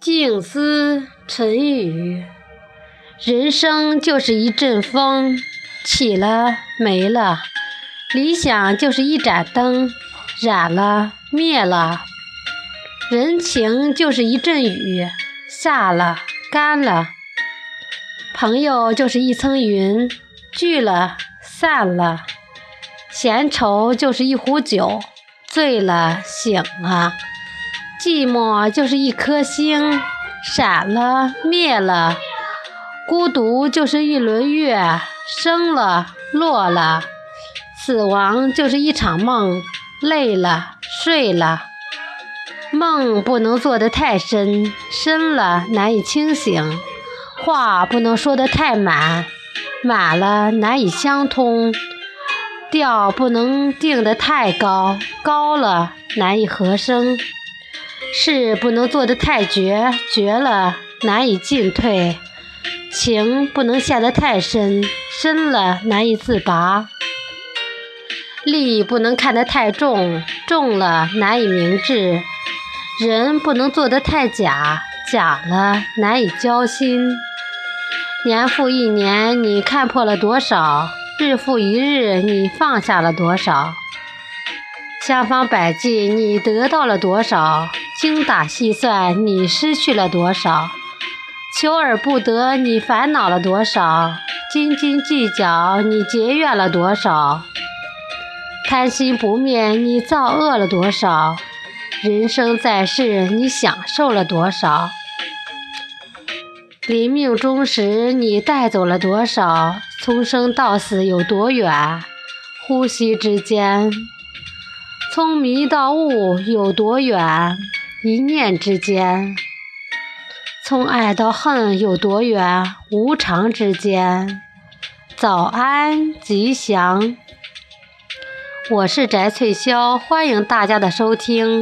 静思沉语，人生就是一阵风，起了没了；理想就是一盏灯，燃了灭了；人情就是一阵雨，下了干了；朋友就是一层云，聚了散了；闲愁就是一壶酒，醉了醒了。寂寞就是一颗星，闪了灭了；孤独就是一轮月，升了落了；死亡就是一场梦，累了睡了。梦不能做得太深，深了难以清醒；话不能说得太满，满了难以相通；调不能定得太高，高了难以和声。事不能做得太绝，绝了难以进退；情不能陷得太深，深了难以自拔；利不能看得太重，重了难以明志；人不能做得太假，假了难以交心。年复一年，你看破了多少？日复一日，你放下了多少？千方百计，你得到了多少？精打细算，你失去了多少？求而不得，你烦恼了多少？斤斤计较，你结怨了多少？贪心不灭，你造恶了多少？人生在世，你享受了多少？临命终时，你带走了多少？从生到死有多远？呼吸之间，从迷到悟有多远？一念之间，从爱到恨有多远？无常之间。早安，吉祥。我是翟翠潇，欢迎大家的收听。